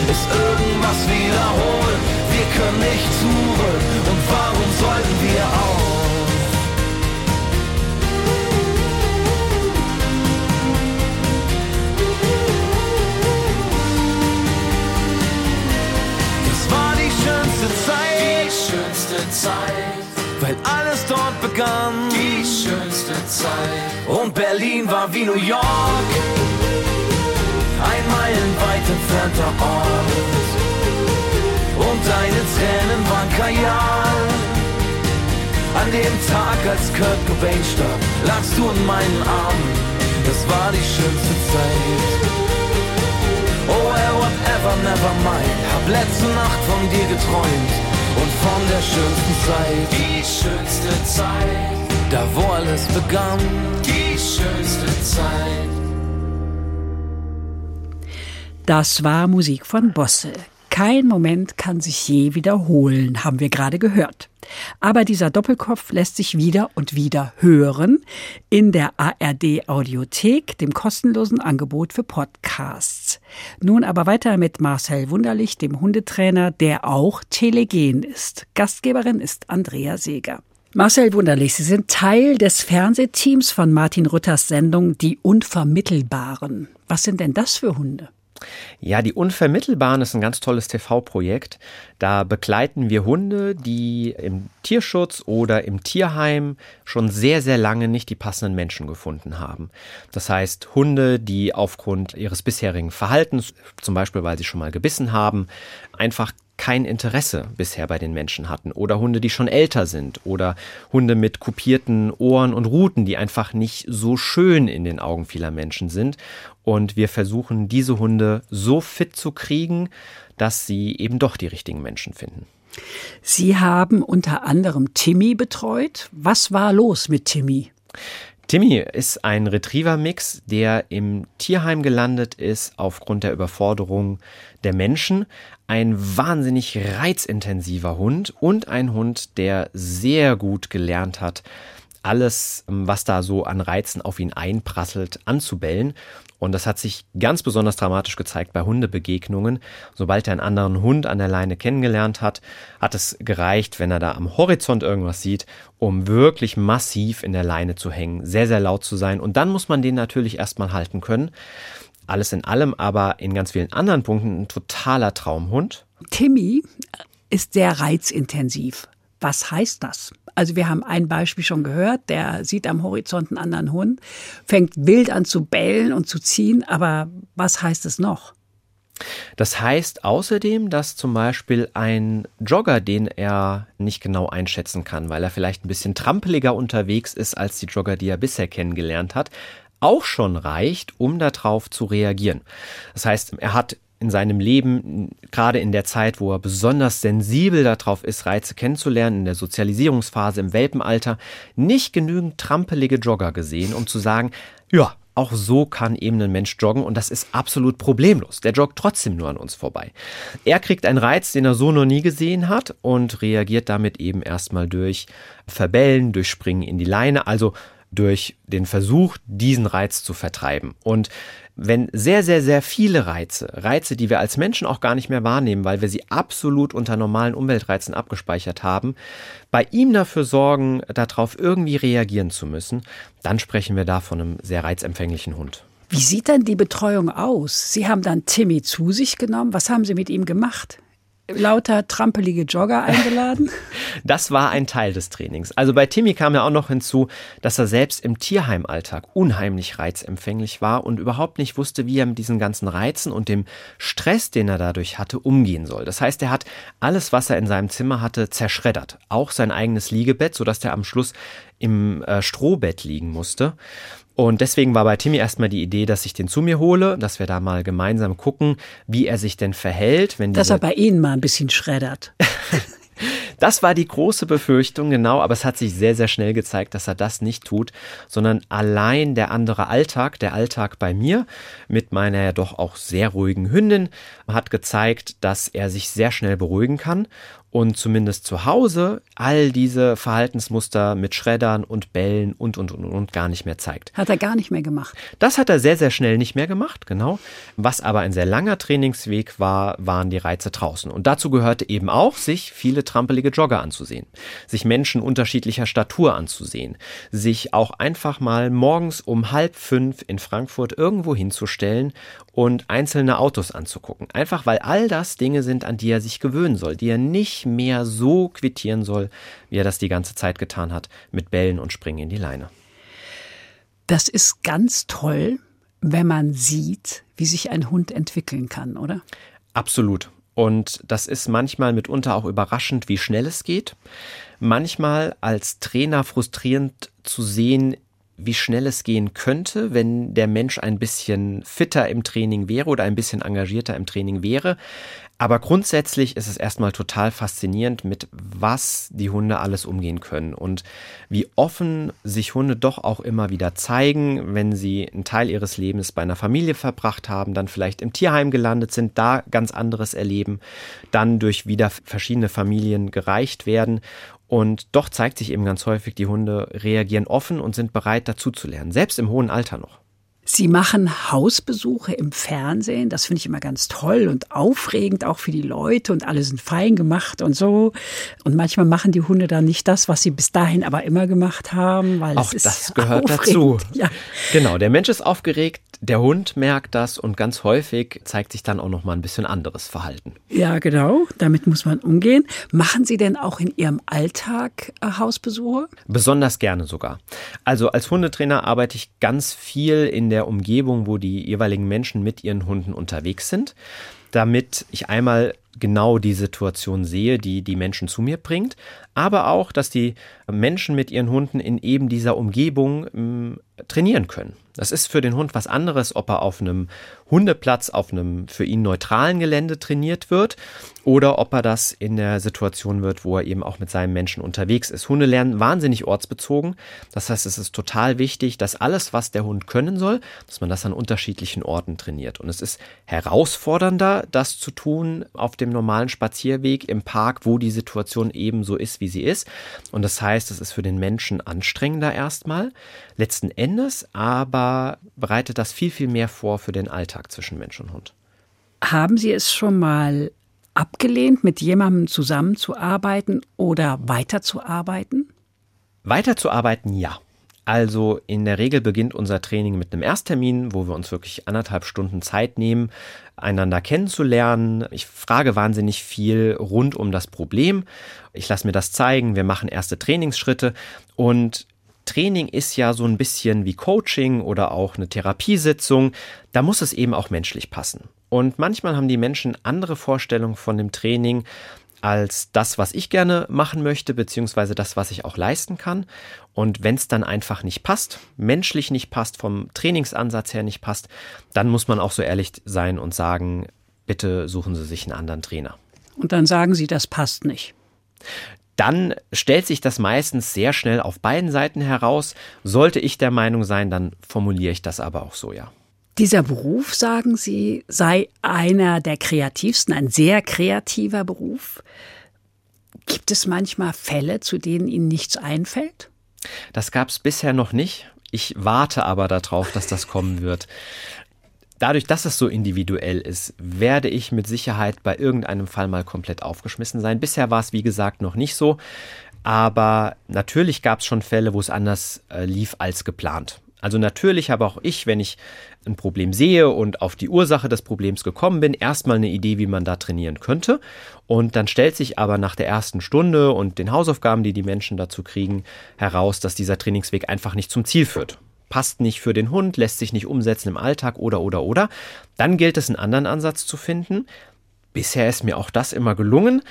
ist irgendwas wiederholen. Wir können nicht zurück und warum sollten wir auch? Das war die schönste Zeit. Die schönste Zeit. Weil alles dort begann. Die schönste Zeit. Und Berlin war wie New York meilenweit entfernter Ort. Und deine Tränen waren Kajal. An dem Tag, als Kurt Cobain starb, lagst du in meinen Armen. Das war die schönste Zeit. Oh, well, whatever, never mind. Hab letzte Nacht von dir geträumt und von der schönsten Zeit. Die schönste Zeit. Da, wo alles begann. Die schönste Zeit. Das war Musik von Bosse. Kein Moment kann sich je wiederholen, haben wir gerade gehört. Aber dieser Doppelkopf lässt sich wieder und wieder hören in der ARD Audiothek, dem kostenlosen Angebot für Podcasts. Nun aber weiter mit Marcel Wunderlich, dem Hundetrainer, der auch telegen ist. Gastgeberin ist Andrea Seeger. Marcel Wunderlich, Sie sind Teil des Fernsehteams von Martin Rütters Sendung Die Unvermittelbaren. Was sind denn das für Hunde? Ja, die Unvermittelbaren ist ein ganz tolles TV-Projekt. Da begleiten wir Hunde, die im Tierschutz oder im Tierheim schon sehr, sehr lange nicht die passenden Menschen gefunden haben. Das heißt, Hunde, die aufgrund ihres bisherigen Verhaltens, zum Beispiel weil sie schon mal gebissen haben, einfach kein Interesse bisher bei den Menschen hatten oder Hunde, die schon älter sind oder Hunde mit kupierten Ohren und Ruten, die einfach nicht so schön in den Augen vieler Menschen sind. Und wir versuchen, diese Hunde so fit zu kriegen, dass sie eben doch die richtigen Menschen finden. Sie haben unter anderem Timmy betreut. Was war los mit Timmy? Timmy ist ein Retriever-Mix, der im Tierheim gelandet ist aufgrund der Überforderung der Menschen. Ein wahnsinnig reizintensiver Hund und ein Hund, der sehr gut gelernt hat, alles, was da so an Reizen auf ihn einprasselt, anzubellen. Und das hat sich ganz besonders dramatisch gezeigt bei Hundebegegnungen. Sobald er einen anderen Hund an der Leine kennengelernt hat, hat es gereicht, wenn er da am Horizont irgendwas sieht, um wirklich massiv in der Leine zu hängen, sehr, sehr laut zu sein. Und dann muss man den natürlich erstmal halten können. Alles in allem aber in ganz vielen anderen Punkten ein totaler Traumhund. Timmy ist sehr reizintensiv. Was heißt das? Also wir haben ein Beispiel schon gehört, der sieht am Horizont einen anderen Hund, fängt wild an zu bellen und zu ziehen, aber was heißt es noch? Das heißt außerdem, dass zum Beispiel ein Jogger, den er nicht genau einschätzen kann, weil er vielleicht ein bisschen trampeliger unterwegs ist als die Jogger, die er bisher kennengelernt hat, auch schon reicht, um darauf zu reagieren. Das heißt, er hat in seinem Leben, gerade in der Zeit, wo er besonders sensibel darauf ist, Reize kennenzulernen, in der Sozialisierungsphase, im Welpenalter, nicht genügend trampelige Jogger gesehen, um zu sagen, ja, auch so kann eben ein Mensch joggen und das ist absolut problemlos. Der joggt trotzdem nur an uns vorbei. Er kriegt einen Reiz, den er so noch nie gesehen hat und reagiert damit eben erstmal durch Verbellen, durch Springen in die Leine, also durch den Versuch, diesen Reiz zu vertreiben. Und wenn sehr, sehr, sehr viele Reize, Reize, die wir als Menschen auch gar nicht mehr wahrnehmen, weil wir sie absolut unter normalen Umweltreizen abgespeichert haben, bei ihm dafür sorgen, darauf irgendwie reagieren zu müssen, dann sprechen wir da von einem sehr reizempfänglichen Hund. Wie sieht denn die Betreuung aus? Sie haben dann Timmy zu sich genommen. Was haben Sie mit ihm gemacht? Lauter trampelige Jogger eingeladen? <laughs> Das war ein Teil des Trainings. Also bei Timmy kam ja auch noch hinzu, dass er selbst im Tierheimalltag unheimlich reizempfänglich war und überhaupt nicht wusste, wie er mit diesen ganzen Reizen und dem Stress, den er dadurch hatte, umgehen soll. Das heißt, er hat alles, was er in seinem Zimmer hatte, zerschreddert. Auch sein eigenes Liegebett, sodass er am Schluss im äh, Strohbett liegen musste. Und deswegen war bei Timmy erstmal die Idee, dass ich den zu mir hole, dass wir da mal gemeinsam gucken, wie er sich denn verhält, wenn Dass er bei Ihnen mal ein bisschen schreddert. <laughs> Das war die große Befürchtung, genau, aber es hat sich sehr, sehr schnell gezeigt, dass er das nicht tut, sondern allein der andere Alltag, der Alltag bei mir mit meiner ja doch auch sehr ruhigen Hündin, hat gezeigt, dass er sich sehr schnell beruhigen kann und zumindest zu Hause all diese Verhaltensmuster mit Schreddern und Bällen und, und, und, und gar nicht mehr zeigt. Hat er gar nicht mehr gemacht. Das hat er sehr, sehr schnell nicht mehr gemacht, genau. Was aber ein sehr langer Trainingsweg war, waren die Reize draußen. Und dazu gehörte eben auch, sich viele trampelige Jogger anzusehen, sich Menschen unterschiedlicher Statur anzusehen, sich auch einfach mal morgens um halb fünf in Frankfurt irgendwo hinzustellen und einzelne Autos anzugucken. Einfach weil all das Dinge sind, an die er sich gewöhnen soll, die er nicht mehr so quittieren soll, wie er das die ganze Zeit getan hat, mit Bällen und Springen in die Leine. Das ist ganz toll, wenn man sieht, wie sich ein Hund entwickeln kann, oder? Absolut. Und das ist manchmal mitunter auch überraschend, wie schnell es geht. Manchmal als Trainer frustrierend zu sehen, wie schnell es gehen könnte, wenn der Mensch ein bisschen fitter im Training wäre oder ein bisschen engagierter im Training wäre. Aber grundsätzlich ist es erstmal total faszinierend, mit was die Hunde alles umgehen können und wie offen sich Hunde doch auch immer wieder zeigen, wenn sie einen Teil ihres Lebens bei einer Familie verbracht haben, dann vielleicht im Tierheim gelandet sind, da ganz anderes erleben, dann durch wieder verschiedene Familien gereicht werden und doch zeigt sich eben ganz häufig, die Hunde reagieren offen und sind bereit dazu zu lernen, selbst im hohen Alter noch. Sie machen Hausbesuche im Fernsehen. Das finde ich immer ganz toll und aufregend, auch für die Leute. Und alle sind fein gemacht und so. Und manchmal machen die Hunde dann nicht das, was sie bis dahin aber immer gemacht haben. Weil auch das gehört aufregend. dazu. Ja. Genau, der Mensch ist aufgeregt, der Hund merkt das und ganz häufig zeigt sich dann auch noch mal ein bisschen anderes Verhalten. ja, genau. Damit muss man umgehen. Machen Sie denn auch in Ihrem Alltag äh, Hausbesuche? Besonders gerne sogar. Also als Hundetrainer arbeite ich ganz viel in der Umgebung, wo die jeweiligen Menschen mit ihren Hunden unterwegs sind, damit ich einmal genau die Situation sehe, die die Menschen zu mir bringt, aber auch, dass die Menschen mit ihren Hunden in eben dieser Umgebung ähm, trainieren können. Das ist für den Hund was anderes, ob er auf einem Hundeplatz, auf einem für ihn neutralen Gelände trainiert wird oder ob er das in der Situation wird, wo er eben auch mit seinem Menschen unterwegs ist. Hunde lernen wahnsinnig ortsbezogen. Das heißt, es ist total wichtig, dass alles, was der Hund können soll, dass man das an unterschiedlichen Orten trainiert. Und es ist herausfordernder, das zu tun auf dem normalen Spazierweg im Park, wo die Situation eben so ist, wie sie ist. Und das heißt, es ist für den Menschen anstrengender erstmal. Letzten Endes aber bereitet das viel, viel mehr vor für den Alltag zwischen Mensch und Hund. Haben Sie es schon mal abgelehnt, mit jemandem zusammenzuarbeiten oder weiterzuarbeiten? Weiterzuarbeiten, ja. Also in der Regel beginnt unser Training mit einem Ersttermin, wo wir uns wirklich anderthalb Stunden Zeit nehmen, einander kennenzulernen. Ich frage wahnsinnig viel rund um das Problem. Ich lasse mir das zeigen. Wir machen erste Trainingsschritte und Training ist ja so ein bisschen wie Coaching oder auch eine Therapiesitzung. Da muss es eben auch menschlich passen. Und manchmal haben die Menschen andere Vorstellungen von dem Training als das, was ich gerne machen möchte, beziehungsweise das, was ich auch leisten kann. Und wenn es dann einfach nicht passt, menschlich nicht passt, vom Trainingsansatz her nicht passt, dann muss man auch so ehrlich sein und sagen, bitte suchen Sie sich einen anderen Trainer. Und dann sagen Sie, das passt nicht. Dann stellt sich das meistens sehr schnell auf beiden Seiten heraus. Sollte ich der Meinung sein, dann formuliere ich das aber auch so, ja. Dieser Beruf, sagen Sie, sei einer der kreativsten, ein sehr kreativer Beruf. Gibt es manchmal Fälle, zu denen Ihnen nichts einfällt? Das gab es bisher noch nicht. Ich warte aber darauf, dass das kommen wird. Dadurch, dass es so individuell ist, werde ich mit Sicherheit bei irgendeinem Fall mal komplett aufgeschmissen sein. Bisher war es, wie gesagt, noch nicht so. Aber natürlich gab es schon Fälle, wo es anders äh, lief als geplant. Also natürlich habe auch ich, wenn ich ein Problem sehe und auf die Ursache des Problems gekommen bin, erstmal eine Idee, wie man da trainieren könnte. Und dann stellt sich aber nach der ersten Stunde und den Hausaufgaben, die die Menschen dazu kriegen, heraus, dass dieser Trainingsweg einfach nicht zum Ziel führt. Passt nicht für den Hund, lässt sich nicht umsetzen im Alltag oder oder oder. Dann gilt es, einen anderen Ansatz zu finden. Bisher ist mir auch das immer gelungen.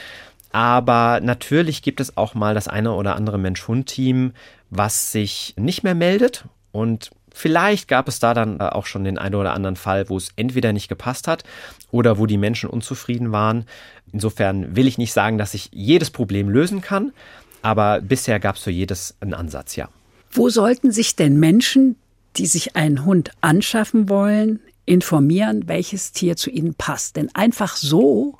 Aber natürlich gibt es auch mal das eine oder andere Mensch-Hund-Team, was sich nicht mehr meldet und vielleicht gab es da dann äh, auch schon den einen oder anderen Fall, wo es entweder nicht gepasst hat oder wo die Menschen unzufrieden waren. Insofern will ich nicht sagen, dass ich jedes Problem lösen kann, aber bisher gab es für jedes einen Ansatz, ja. Wo sollten sich denn Menschen, die sich einen Hund anschaffen wollen, informieren, welches Tier zu ihnen passt? Denn einfach so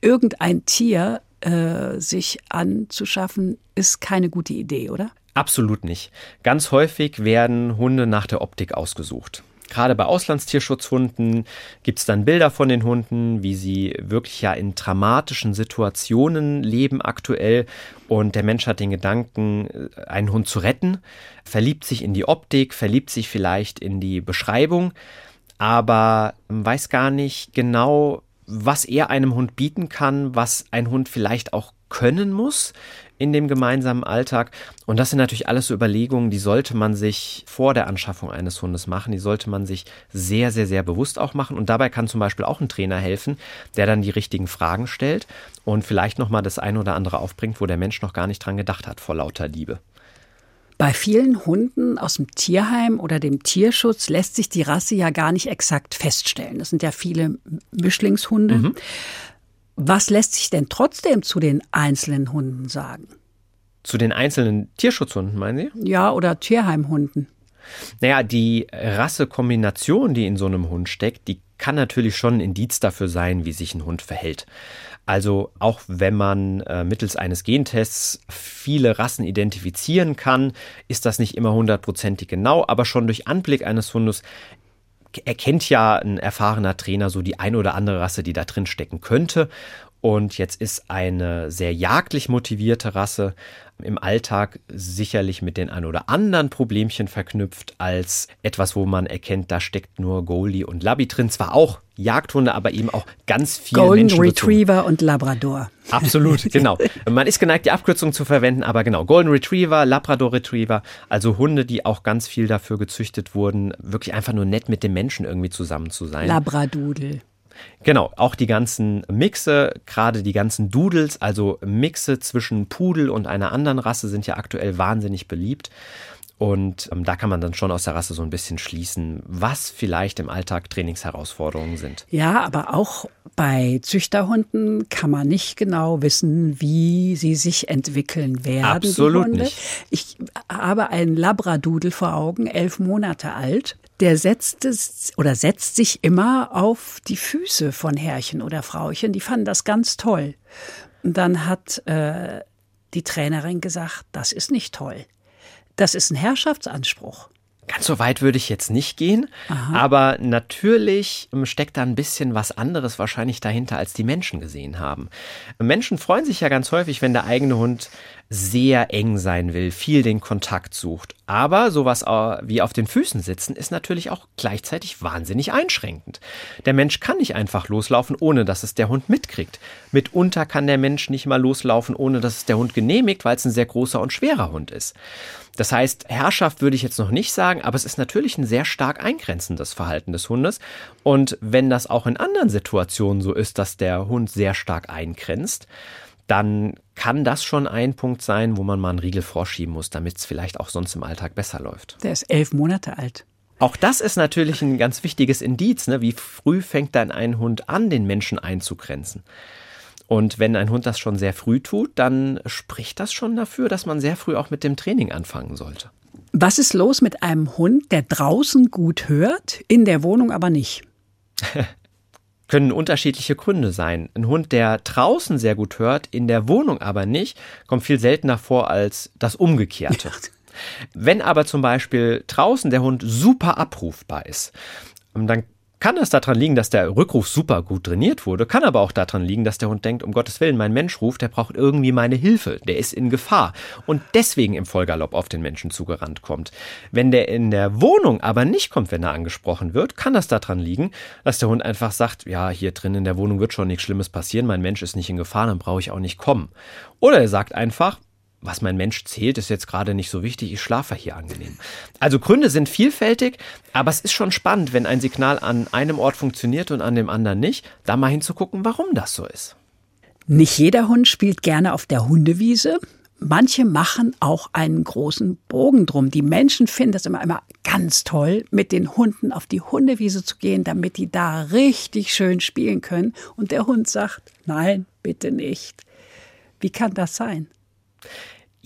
irgendein Tier äh, sich anzuschaffen, ist keine gute Idee, oder? Absolut nicht. Ganz häufig werden Hunde nach der Optik ausgesucht. Gerade bei Auslandstierschutzhunden gibt es dann Bilder von den Hunden, wie sie wirklich ja in dramatischen Situationen leben aktuell. Und der Mensch hat den Gedanken, einen Hund zu retten, verliebt sich in die Optik, verliebt sich vielleicht in die Beschreibung, aber weiß gar nicht genau, was er einem Hund bieten kann, was ein Hund vielleicht auch können muss in dem gemeinsamen Alltag. Und das sind natürlich alles so Überlegungen, die sollte man sich vor der Anschaffung eines Hundes machen. Die sollte man sich sehr, sehr, sehr bewusst auch machen. Und dabei kann zum Beispiel auch ein Trainer helfen, der dann die richtigen Fragen stellt und vielleicht nochmal das eine oder andere aufbringt, wo der Mensch noch gar nicht dran gedacht hat, vor lauter Liebe. Bei vielen Hunden aus dem Tierheim oder dem Tierschutz lässt sich die Rasse ja gar nicht exakt feststellen. Das sind ja viele Mischlingshunde. Mhm. Was lässt sich denn trotzdem zu den einzelnen Hunden sagen? Zu den einzelnen Tierschutzhunden, meinen Sie? Ja, oder Tierheimhunden. Naja, die Rassekombination, die in so einem Hund steckt, die kann natürlich schon ein Indiz dafür sein, wie sich ein Hund verhält. Also auch wenn man äh, mittels eines Gentests viele Rassen identifizieren kann, ist das nicht immer hundertprozentig genau, aber schon durch Anblick eines Hundes erkennt ja ein erfahrener Trainer so die eine oder andere Rasse, die da drin stecken könnte. Und jetzt ist eine sehr jagdlich motivierte Rasse im Alltag sicherlich mit den ein oder anderen Problemchen verknüpft, als etwas, wo man erkennt, da steckt nur Goldie und Labby drin. Zwar auch Jagdhunde, aber eben auch ganz viel Golden Retriever und Labrador. Absolut, <laughs> genau. Man ist geneigt, die Abkürzung zu verwenden, aber genau, Golden Retriever, Labrador Retriever, also Hunde, die auch ganz viel dafür gezüchtet wurden, wirklich einfach nur nett mit dem Menschen irgendwie zusammen zu sein. Labradudel. Genau, auch die ganzen Mixe, gerade die ganzen Doodles, also Mixe zwischen Pudel und einer anderen Rasse sind ja aktuell wahnsinnig beliebt. Und ähm, da kann man dann schon aus der Rasse so ein bisschen schließen, was vielleicht im Alltag Trainingsherausforderungen sind. Ja, aber auch bei Züchterhunden kann man nicht genau wissen, wie sie sich entwickeln werden. Absolut nicht. Ich habe einen Labradudel vor Augen, elf Monate alt. Der setzt es oder setzt sich immer auf die Füße von Herrchen oder Frauchen. Die fanden das ganz toll. Und dann hat äh, die Trainerin gesagt, das ist nicht toll. Das ist ein Herrschaftsanspruch. Ganz so weit würde ich jetzt nicht gehen, aber natürlich ähm, steckt da ein bisschen was anderes wahrscheinlich dahinter, als die Menschen gesehen haben. Menschen freuen sich ja ganz häufig, wenn der eigene Hund sehr eng sein will, viel den Kontakt sucht. Aber sowas äh, wie auf den Füßen sitzen ist natürlich auch gleichzeitig wahnsinnig einschränkend. Der Mensch kann nicht einfach loslaufen, ohne dass es der Hund mitkriegt. Mitunter kann der Mensch nicht mal loslaufen, ohne dass es der Hund genehmigt, weil es ein sehr großer und schwerer Hund ist. Das heißt, Herrschaft würde ich jetzt noch nicht sagen, aber es ist natürlich ein sehr stark eingrenzendes Verhalten des Hundes. Und wenn das auch in anderen Situationen so ist, dass der Hund sehr stark eingrenzt, dann kann das schon ein Punkt sein, wo man mal einen Riegel vorschieben muss, damit es vielleicht auch sonst im Alltag besser läuft. Der ist elf Monate alt. Auch das ist natürlich ein ganz wichtiges Indiz. Ne? Wie früh fängt dann ein Hund an, den Menschen einzugrenzen? Und wenn ein Hund das schon sehr früh tut, dann spricht das schon dafür, dass man sehr früh auch mit dem Training anfangen sollte. Was ist los mit einem Hund, der draußen gut hört, in der Wohnung aber nicht? <laughs> können unterschiedliche Gründe sein. Ein Hund, der draußen sehr gut hört, in der Wohnung aber nicht, kommt viel seltener vor als das Umgekehrte. Wenn aber zum Beispiel draußen der Hund super abrufbar ist, dann kann es daran liegen, dass der Rückruf super gut trainiert wurde, kann aber auch daran liegen, dass der Hund denkt, um Gottes Willen, mein Mensch ruft, der braucht irgendwie meine Hilfe, der ist in Gefahr und deswegen im Vollgalopp auf den Menschen zugerannt kommt. Wenn der in der Wohnung aber nicht kommt, wenn er angesprochen wird, kann das daran liegen, dass der Hund einfach sagt, ja, hier drin in der Wohnung wird schon nichts Schlimmes passieren, mein Mensch ist nicht in Gefahr, dann brauche ich auch nicht kommen. Oder er sagt einfach, was mein Mensch zählt, ist jetzt gerade nicht so wichtig, ich schlafe hier angenehm. Also Gründe sind vielfältig, aber es ist schon spannend, wenn ein Signal an einem Ort funktioniert und an dem anderen nicht, da mal hinzugucken, warum das so ist. Nicht jeder Hund spielt gerne auf der Hundewiese. Manche machen auch einen großen Bogen drum. Die Menschen finden das immer, immer ganz toll, mit den Hunden auf die Hundewiese zu gehen, damit die da richtig schön spielen können. Und der Hund sagt, nein, bitte nicht. Wie kann das sein?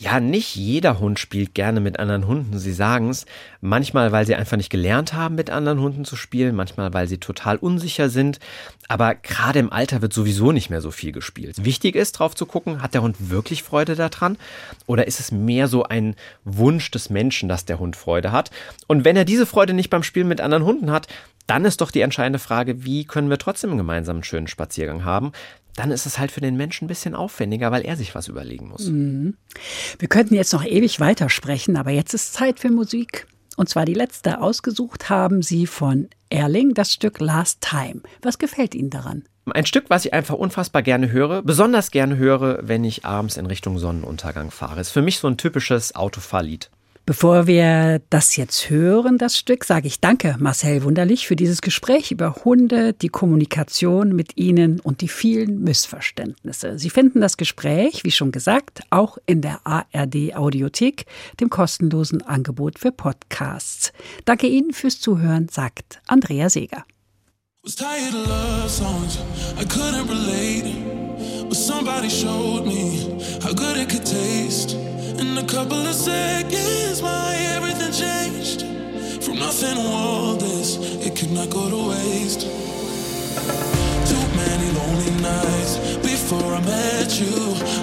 Ja, nicht jeder Hund spielt gerne mit anderen Hunden. Sie sagen es. Manchmal, weil sie einfach nicht gelernt haben, mit anderen Hunden zu spielen. Manchmal, weil sie total unsicher sind. Aber gerade im Alter wird sowieso nicht mehr so viel gespielt. Wichtig ist, drauf zu gucken, hat der Hund wirklich Freude daran? Oder ist es mehr so ein Wunsch des Menschen, dass der Hund Freude hat? Und wenn er diese Freude nicht beim Spielen mit anderen Hunden hat, dann ist doch die entscheidende Frage, wie können wir trotzdem gemeinsam einen schönen Spaziergang haben? Dann ist es halt für den Menschen ein bisschen aufwendiger, weil er sich was überlegen muss. Mhm. Wir könnten jetzt noch ewig weitersprechen, aber jetzt ist Zeit für Musik. Und zwar die letzte. Ausgesucht haben Sie von Erling das Stück Last Time. Was gefällt Ihnen daran? Ein Stück, was ich einfach unfassbar gerne höre, besonders gerne höre, wenn ich abends in Richtung Sonnenuntergang fahre. Ist für mich so ein typisches Autofahrlied. Bevor wir das jetzt hören, das Stück, sage ich danke Marcel Wunderlich für dieses Gespräch über Hunde, die Kommunikation mit ihnen und die vielen Missverständnisse. Sie finden das Gespräch, wie schon gesagt, auch in der ARD Audiothek, dem kostenlosen Angebot für Podcasts. Danke Ihnen fürs Zuhören, sagt Andrea Seeger. Was tired of love songs, I couldn't relate. But somebody showed me how good it could taste. In a couple of seconds, my everything changed. From nothing to all this, it could not go to waste. Too many lonely nights before I met you.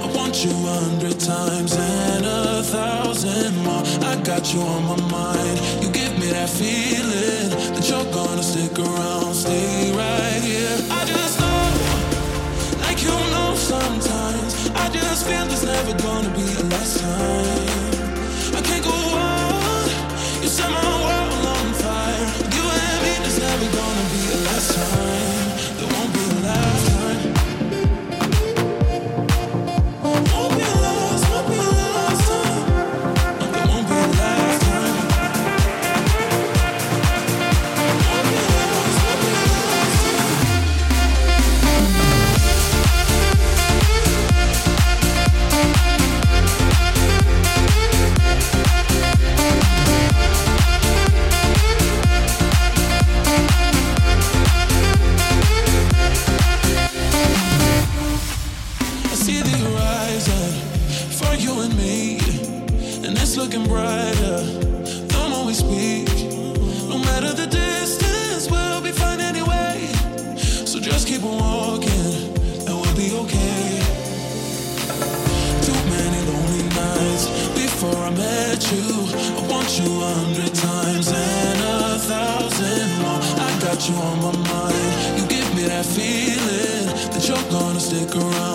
I want you a hundred times and a thousand more. I got you on my mind. You give me that feeling that you're gonna stick around, stay right here. I just know, like you know sometimes. I just feel there's never gonna sun. Looking brighter the more we speak. No matter the distance, we'll be fine anyway. So just keep on walking, and we'll be okay. Too many lonely nights before I met you. I want you a hundred times and a thousand more. I got you on my mind. You give me that feeling that you're gonna stick around,